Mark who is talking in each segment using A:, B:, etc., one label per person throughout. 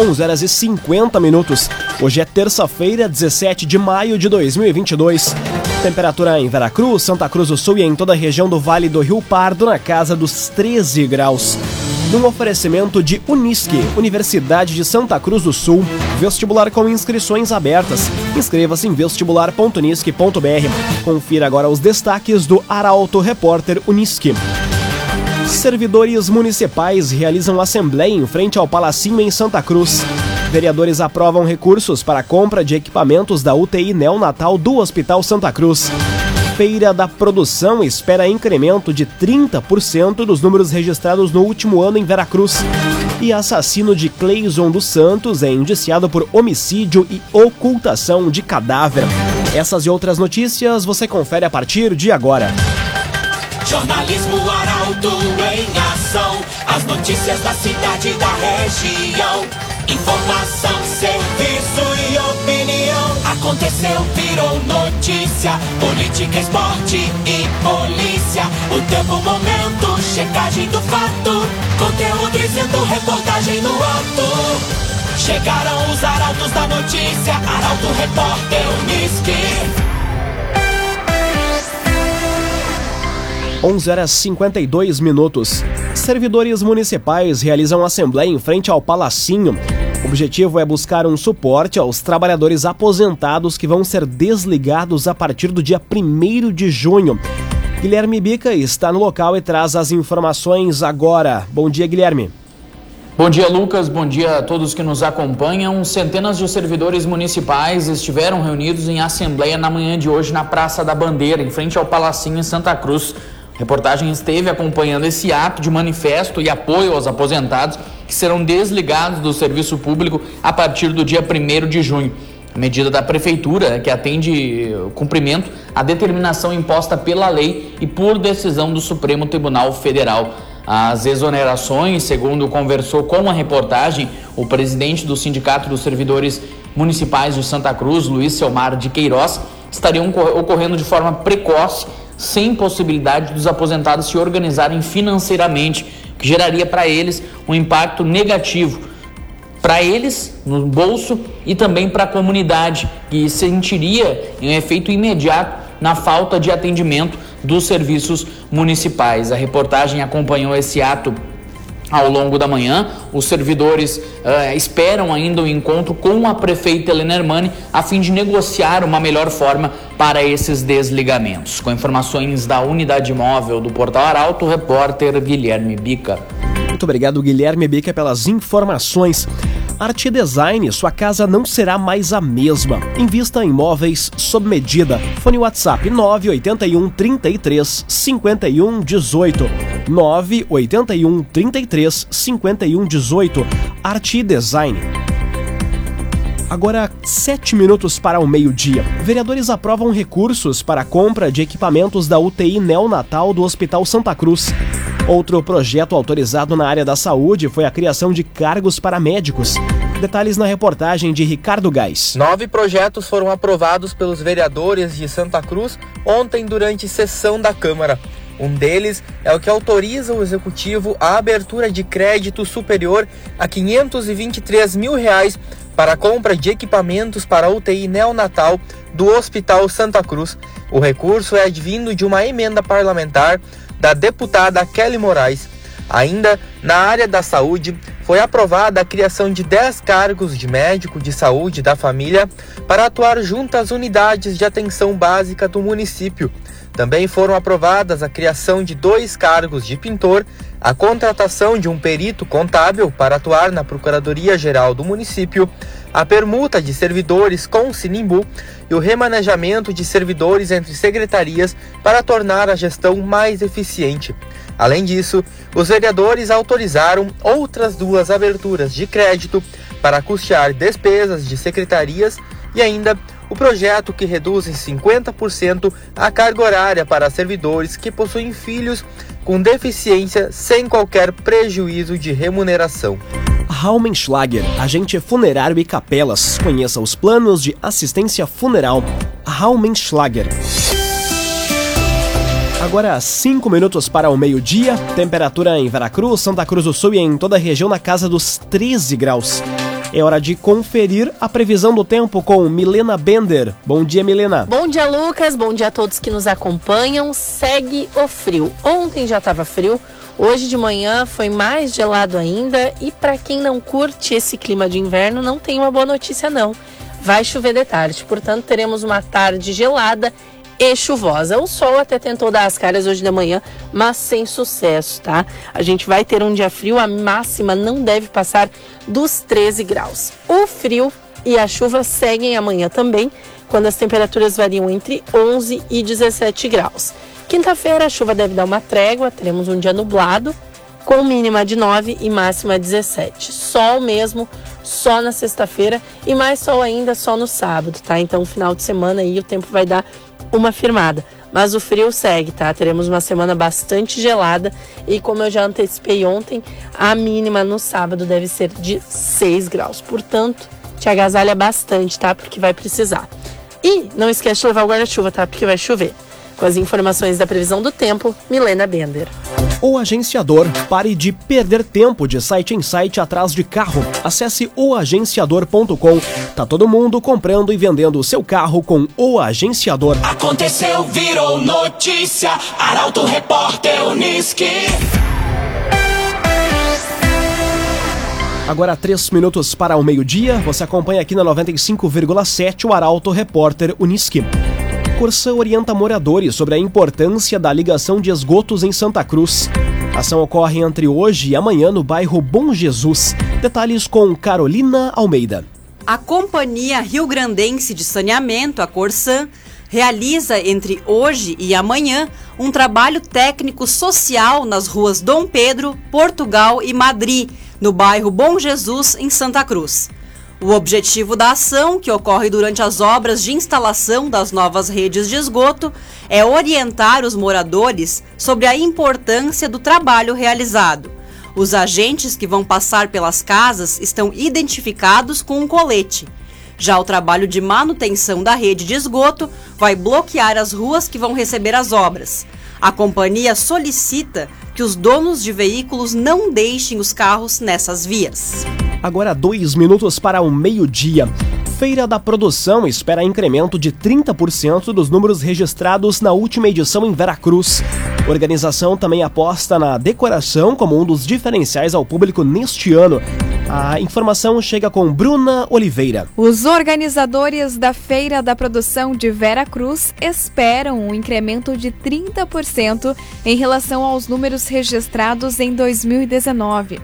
A: 11 horas e 50 minutos. Hoje é terça-feira, 17 de maio de 2022. Temperatura em Veracruz, Santa Cruz do Sul e em toda a região do Vale do Rio Pardo na casa dos 13 graus. Num oferecimento de Unisque, Universidade de Santa Cruz do Sul, vestibular com inscrições abertas. Inscreva-se em vestibular.unisque.br. Confira agora os destaques do Arauto Repórter Unisque. Servidores municipais realizam assembleia em frente ao Palacinho em Santa Cruz. Vereadores aprovam recursos para compra de equipamentos da UTI neonatal do Hospital Santa Cruz. Feira da Produção espera incremento de 30% dos números registrados no último ano em Veracruz. E assassino de Cleison dos Santos é indiciado por homicídio e ocultação de cadáver. Essas e outras notícias você confere a partir de agora.
B: Jornalismo Arauto As notícias da cidade da região. Informação, serviço e opinião. Aconteceu, virou notícia. Política, esporte e polícia. O tempo, momento, checagem do fato. Conteúdo dizendo, reportagem no ato. Chegaram os arautos da notícia. Arauto, repórter, Unisque.
A: 11 horas 52 minutos. Servidores municipais realizam assembleia em frente ao Palacinho. O objetivo é buscar um suporte aos trabalhadores aposentados que vão ser desligados a partir do dia 1 de junho. Guilherme Bica está no local e traz as informações agora. Bom dia, Guilherme.
C: Bom dia, Lucas. Bom dia a todos que nos acompanham. Centenas de servidores municipais estiveram reunidos em assembleia na manhã de hoje na Praça da Bandeira, em frente ao Palacinho em Santa Cruz reportagem esteve acompanhando esse ato de manifesto e apoio aos aposentados que serão desligados do serviço público a partir do dia 1 de junho. A medida da Prefeitura que atende cumprimento à determinação imposta pela lei e por decisão do Supremo Tribunal Federal. As exonerações, segundo conversou com a reportagem, o presidente do Sindicato dos Servidores Municipais de Santa Cruz, Luiz Selmar de Queiroz, estariam ocorrendo de forma precoce sem possibilidade dos aposentados se organizarem financeiramente, que geraria para eles um impacto negativo para eles no bolso e também para a comunidade, que sentiria um efeito imediato na falta de atendimento dos serviços municipais. A reportagem acompanhou esse ato ao longo da manhã. Os servidores uh, esperam ainda o um encontro com a prefeita Helena Hermani a fim de negociar uma melhor forma para esses desligamentos. Com informações da unidade móvel do Portal Arauto, repórter Guilherme Bica.
A: Muito obrigado, Guilherme Bica, pelas informações. Arte Design, sua casa não será mais a mesma. Invista em móveis sob medida. Fone WhatsApp 981 33 51 18. 981 33 51 18. Arte Design. Agora, sete minutos para o meio-dia. Vereadores aprovam recursos para a compra de equipamentos da UTI neonatal do Hospital Santa Cruz. Outro projeto autorizado na área da saúde foi a criação de cargos para médicos. Detalhes na reportagem de Ricardo Gás.
D: Nove projetos foram aprovados pelos vereadores de Santa Cruz ontem durante sessão da Câmara. Um deles é o que autoriza o executivo a abertura de crédito superior a 523 mil reais para a compra de equipamentos para UTI neonatal do Hospital Santa Cruz. O recurso é advindo de uma emenda parlamentar da deputada Kelly Moraes. Ainda na área da saúde, foi aprovada a criação de 10 cargos de médico de saúde da família para atuar junto às unidades de atenção básica do município. Também foram aprovadas a criação de dois cargos de pintor, a contratação de um perito contábil para atuar na Procuradoria-Geral do município, a permuta de servidores com Sinimbu e o remanejamento de servidores entre secretarias para tornar a gestão mais eficiente. Além disso, os vereadores autorizaram outras duas aberturas de crédito para custear despesas de secretarias e ainda o projeto que reduz em 50% a carga horária para servidores que possuem filhos com deficiência sem qualquer prejuízo de remuneração.
A: Raumenschlager, agente funerário e capelas. Conheça os planos de assistência funeral. Raumenschlager. Agora, 5 minutos para o meio-dia. Temperatura em Veracruz, Santa Cruz do Sul e em toda a região na casa dos 13 graus. É hora de conferir a previsão do tempo com Milena Bender. Bom dia, Milena.
E: Bom dia, Lucas. Bom dia a todos que nos acompanham. Segue o frio. Ontem já estava frio, hoje de manhã foi mais gelado ainda e para quem não curte esse clima de inverno, não tem uma boa notícia não. Vai chover de tarde, portanto teremos uma tarde gelada e chuvosa. O sol até tentou dar as caras hoje de manhã, mas sem sucesso, tá? A gente vai ter um dia frio, a máxima não deve passar dos 13 graus. O frio e a chuva seguem amanhã também, quando as temperaturas variam entre 11 e 17 graus. Quinta-feira a chuva deve dar uma trégua, teremos um dia nublado, com mínima de 9 e máxima 17. Sol mesmo, só na sexta-feira e mais sol ainda só no sábado, tá? Então, final de semana aí o tempo vai dar uma firmada. Mas o frio segue, tá? Teremos uma semana bastante gelada e, como eu já antecipei ontem, a mínima no sábado deve ser de 6 graus. Portanto, te agasalha bastante, tá? Porque vai precisar. E não esquece de levar o guarda-chuva, tá? Porque vai chover. Com as informações da previsão do tempo, Milena Bender.
A: O agenciador, pare de perder tempo de site em site atrás de carro. Acesse oagenciador.com. Tá todo mundo comprando e vendendo o seu carro com o agenciador.
B: Aconteceu, virou notícia. Arauto Repórter Uniski.
A: Agora, três minutos para o meio-dia, você acompanha aqui na 95,7 o Arauto Repórter Uniski. Corsã orienta moradores sobre a importância da ligação de esgotos em Santa Cruz. A ação ocorre entre hoje e amanhã no bairro Bom Jesus. Detalhes com Carolina Almeida.
F: A Companhia Rio Grandense de Saneamento, a Corsã, realiza entre hoje e amanhã um trabalho técnico social nas ruas Dom Pedro, Portugal e Madrid, no bairro Bom Jesus, em Santa Cruz. O objetivo da ação, que ocorre durante as obras de instalação das novas redes de esgoto, é orientar os moradores sobre a importância do trabalho realizado. Os agentes que vão passar pelas casas estão identificados com um colete. Já o trabalho de manutenção da rede de esgoto vai bloquear as ruas que vão receber as obras. A companhia solicita que os donos de veículos não deixem os carros nessas vias.
A: Agora dois minutos para o meio-dia. Feira da Produção espera incremento de 30% dos números registrados na última edição em Veracruz. A organização também aposta na decoração como um dos diferenciais ao público neste ano. A informação chega com Bruna Oliveira.
G: Os organizadores da Feira da Produção de Vera Cruz esperam um incremento de 30% em relação aos números registrados em 2019.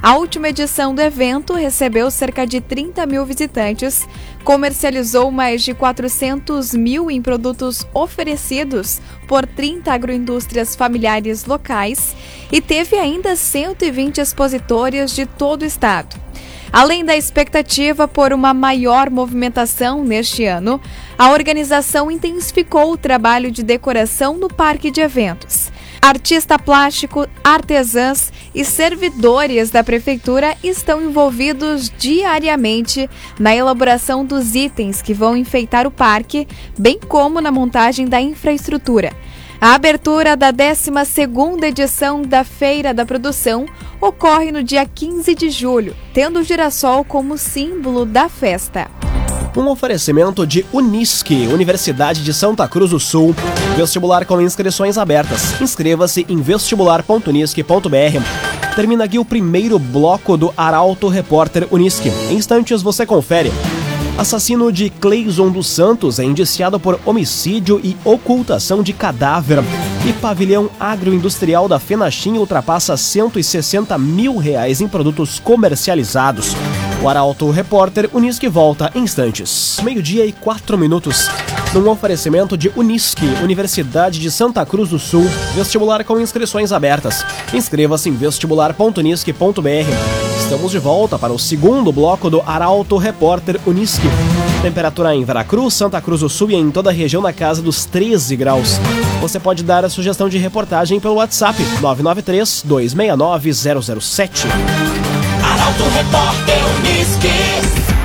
G: A última edição do evento recebeu cerca de 30 mil visitantes, comercializou mais de 400 mil em produtos oferecidos por 30 agroindústrias familiares locais e teve ainda 120 expositores de todo o estado. Além da expectativa por uma maior movimentação neste ano, a organização intensificou o trabalho de decoração no parque de eventos. Artista plástico, artesãs e servidores da prefeitura estão envolvidos diariamente na elaboração dos itens que vão enfeitar o parque, bem como na montagem da infraestrutura. A abertura da 12ª edição da Feira da Produção ocorre no dia 15 de julho, tendo o girassol como símbolo da festa.
A: Um oferecimento de Unisque, Universidade de Santa Cruz do Sul. Vestibular com inscrições abertas. Inscreva-se em vestibular.unisque.br. Termina aqui o primeiro bloco do Arauto Repórter Unisque. Em instantes você confere. Assassino de Cleison dos Santos é indiciado por homicídio e ocultação de cadáver. E pavilhão agroindustrial da Fenachim ultrapassa 160 mil reais em produtos comercializados. O Arauto Repórter Unisque volta em instantes. Meio-dia e quatro minutos. Num oferecimento de Unisque, Universidade de Santa Cruz do Sul. Vestibular com inscrições abertas. Inscreva-se em vestibular.unisque.br. Estamos de volta para o segundo bloco do Arauto Repórter Unisque. Temperatura em Veracruz, Santa Cruz do Sul e em toda a região na casa dos 13 graus. Você pode dar a sugestão de reportagem pelo WhatsApp 993 269 007.
B: Arauto Repórter Uniski.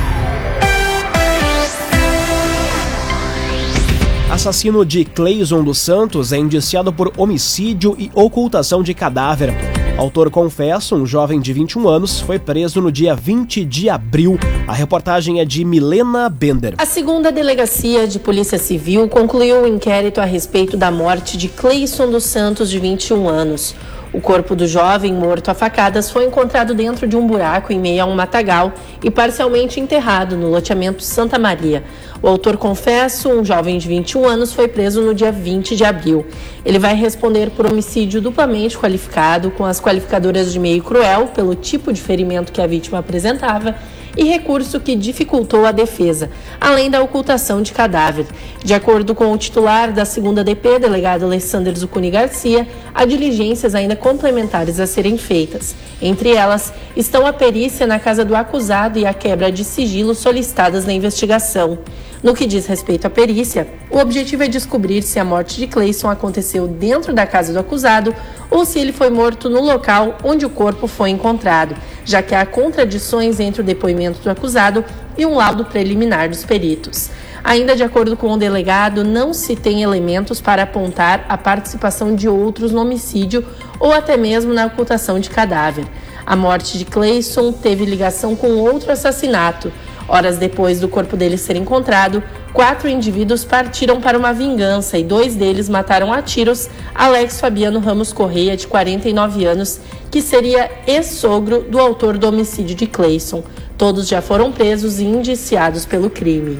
A: Assassino de Cleison dos Santos é indiciado por homicídio e ocultação de cadáver. Autor confesso, um jovem de 21 anos, foi preso no dia 20 de abril. A reportagem é de Milena Bender.
E: A segunda delegacia de Polícia Civil concluiu o um inquérito a respeito da morte de Cleison dos Santos, de 21 anos. O corpo do jovem morto a facadas foi encontrado dentro de um buraco em meio a um matagal e parcialmente enterrado no loteamento Santa Maria. O autor confesso, um jovem de 21 anos, foi preso no dia 20 de abril. Ele vai responder por homicídio duplamente qualificado, com as qualificadoras de meio cruel, pelo tipo de ferimento que a vítima apresentava e recurso que dificultou a defesa, além da ocultação de cadáver. De acordo com o titular da segunda DP, delegado Alessandro Zucuni Garcia, há diligências ainda complementares a serem feitas. Entre elas estão a perícia na casa do acusado e a quebra de sigilo solicitadas na investigação. No que diz respeito à perícia, o objetivo é descobrir se a morte de Clayson aconteceu dentro da casa do acusado ou se ele foi morto no local onde o corpo foi encontrado, já que há contradições entre o depoimento do acusado e um laudo preliminar dos peritos. Ainda de acordo com o delegado, não se tem elementos para apontar a participação de outros no homicídio ou até mesmo na ocultação de cadáver. A morte de Clayson teve ligação com outro assassinato. Horas depois do corpo dele ser encontrado, quatro indivíduos partiram para uma vingança e dois deles mataram a tiros Alex Fabiano Ramos Correia, de 49 anos, que seria ex-sogro do autor do homicídio de Clayson. Todos já foram presos e indiciados pelo crime.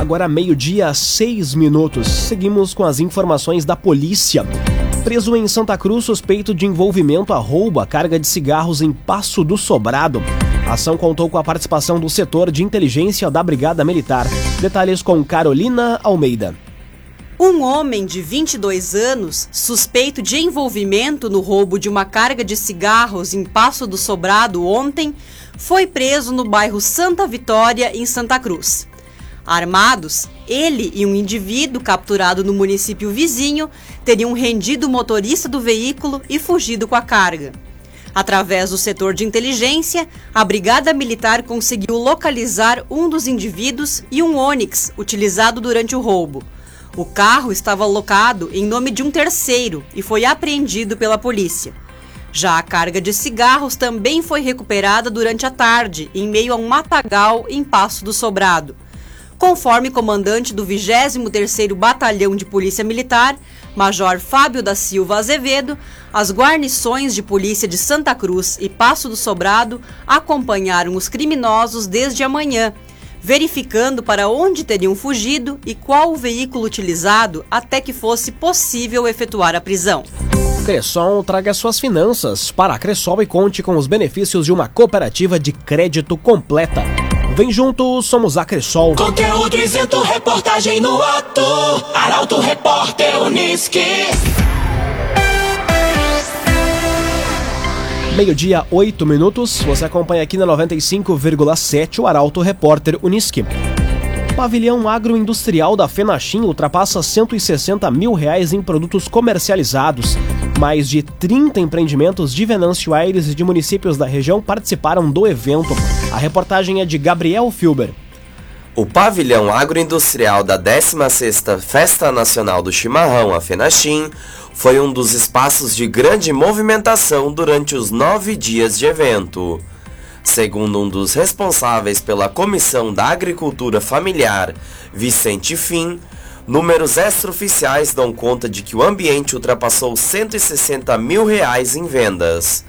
A: Agora, meio-dia, seis minutos. Seguimos com as informações da polícia. Preso em Santa Cruz, suspeito de envolvimento a roubo a carga de cigarros em Passo do Sobrado. A ação contou com a participação do setor de inteligência da Brigada Militar. Detalhes com Carolina Almeida.
F: Um homem de 22 anos, suspeito de envolvimento no roubo de uma carga de cigarros em Passo do Sobrado ontem, foi preso no bairro Santa Vitória, em Santa Cruz. Armados, ele e um indivíduo capturado no município vizinho teriam rendido o motorista do veículo e fugido com a carga. Através do setor de inteligência, a Brigada Militar conseguiu localizar um dos indivíduos e um Onix utilizado durante o roubo. O carro estava alocado em nome de um terceiro e foi apreendido pela polícia. Já a carga de cigarros também foi recuperada durante a tarde, em meio a um matagal em Passo do Sobrado. Conforme comandante do 23º Batalhão de Polícia Militar, Major Fábio da Silva Azevedo, as guarnições de polícia de Santa Cruz e Passo do Sobrado acompanharam os criminosos desde amanhã, verificando para onde teriam fugido e qual o veículo utilizado até que fosse possível efetuar a prisão.
A: Cressol traga suas finanças para a Cressol e conte com os benefícios de uma cooperativa de crédito completa. Vem junto, somos a Cressol.
B: Conteúdo isento, reportagem no ato. Arauto Repórter Uniski.
A: Meio-dia, 8 minutos. Você acompanha aqui na 95,7 o Arauto Repórter Uniski. Pavilhão agroindustrial da Fenachim ultrapassa 160 mil reais em produtos comercializados. Mais de 30 empreendimentos de Venâncio Aires e de municípios da região participaram do evento. A reportagem é de Gabriel Filber.
H: O pavilhão agroindustrial da 16ª Festa Nacional do Chimarrão, a FENACHIM, foi um dos espaços de grande movimentação durante os nove dias de evento. Segundo um dos responsáveis pela Comissão da Agricultura Familiar, Vicente Fim, números extraoficiais dão conta de que o ambiente ultrapassou 160 mil reais em vendas.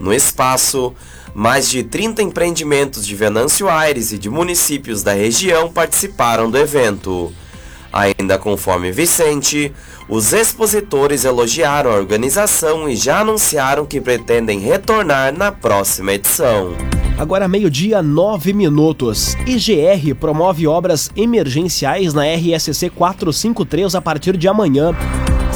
H: No espaço, mais de 30 empreendimentos de Venâncio Aires e de municípios da região participaram do evento. Ainda conforme Vicente, os expositores elogiaram a organização e já anunciaram que pretendem retornar na próxima edição.
A: Agora meio-dia, 9 minutos. IGR promove obras emergenciais na RSC 453 a partir de amanhã.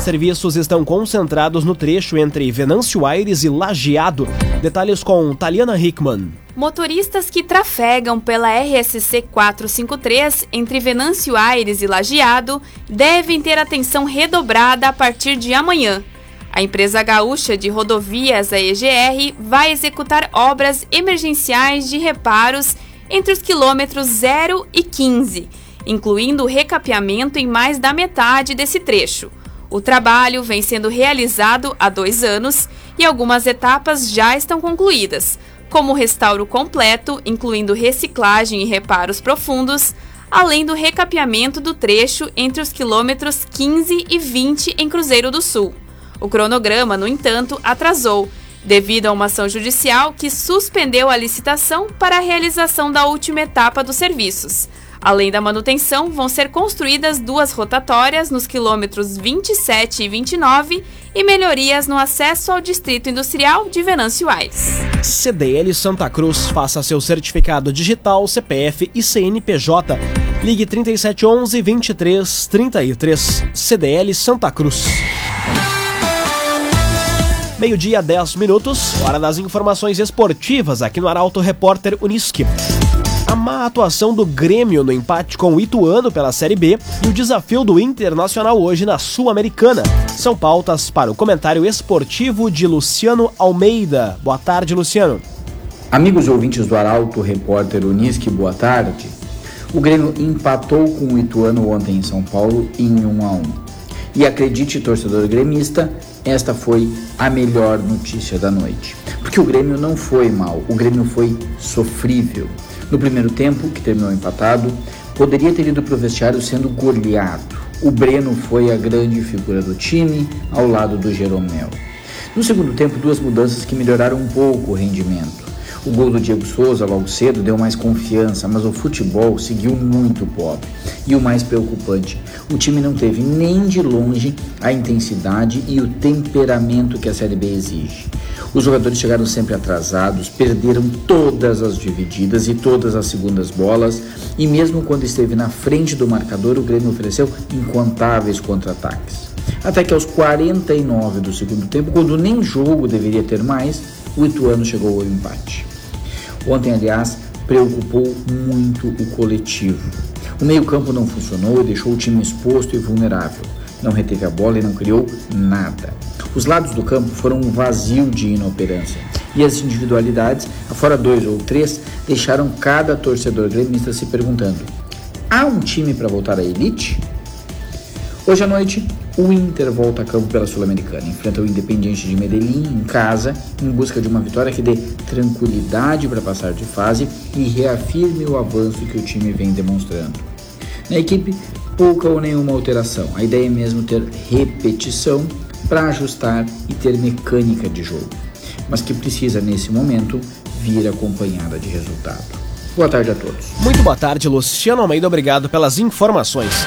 A: Serviços estão concentrados no trecho entre Venâncio Aires e Lajeado. Detalhes com Taliana Hickman.
I: Motoristas que trafegam pela RSC 453 entre Venâncio Aires e Lajeado devem ter atenção redobrada a partir de amanhã. A empresa gaúcha de rodovias, a EGR, vai executar obras emergenciais de reparos entre os quilômetros 0 e 15, incluindo recapeamento em mais da metade desse trecho. O trabalho vem sendo realizado há dois anos e algumas etapas já estão concluídas, como o restauro completo, incluindo reciclagem e reparos profundos, além do recapeamento do trecho entre os quilômetros 15 e 20 em Cruzeiro do Sul. O cronograma, no entanto, atrasou, devido a uma ação judicial que suspendeu a licitação para a realização da última etapa dos serviços. Além da manutenção, vão ser construídas duas rotatórias nos quilômetros 27 e 29 e melhorias no acesso ao Distrito Industrial de Venâncio Aires.
A: CDL Santa Cruz, faça seu certificado digital, CPF e CNPJ. Ligue 3711 2333. CDL Santa Cruz. Meio-dia, 10 minutos, hora das informações esportivas aqui no Arauto Repórter Uniski. A má atuação do Grêmio no empate com o Ituano pela Série B e o desafio do Internacional hoje na Sul-Americana. São pautas para o comentário esportivo de Luciano Almeida. Boa tarde, Luciano.
J: Amigos ouvintes do Arauto Repórter Uniski, boa tarde. O Grêmio empatou com o Ituano ontem em São Paulo em 1 a 1. E acredite, torcedor gremista, esta foi a melhor notícia da noite. Porque o Grêmio não foi mal, o Grêmio foi sofrível. No primeiro tempo, que terminou empatado, poderia ter ido para o vestiário sendo goleado. O Breno foi a grande figura do time, ao lado do Jeromel. No segundo tempo, duas mudanças que melhoraram um pouco o rendimento. O gol do Diego Souza logo cedo deu mais confiança, mas o futebol seguiu muito pobre. E o mais preocupante, o time não teve nem de longe a intensidade e o temperamento que a Série B exige. Os jogadores chegaram sempre atrasados, perderam todas as divididas e todas as segundas bolas, e mesmo quando esteve na frente do marcador, o Grêmio ofereceu incontáveis contra-ataques. Até que aos 49 do segundo tempo, quando nem jogo deveria ter mais, o Ituano chegou ao empate. Ontem, aliás, preocupou muito o coletivo. O meio-campo não funcionou e deixou o time exposto e vulnerável. Não reteve a bola e não criou nada. Os lados do campo foram um vazio de inoperância. E as individualidades, afora dois ou três, deixaram cada torcedor gremista se perguntando: há um time para voltar à elite? Hoje à noite, o Inter volta a campo pela Sul-Americana. Enfrenta o Independiente de Medellín em casa, em busca de uma vitória que dê tranquilidade para passar de fase e reafirme o avanço que o time vem demonstrando. Na equipe, pouca ou nenhuma alteração. A ideia é mesmo ter repetição para ajustar e ter mecânica de jogo, mas que precisa, nesse momento, vir acompanhada de resultado. Boa tarde a todos.
A: Muito boa tarde, Luciano Almeida. Obrigado pelas informações.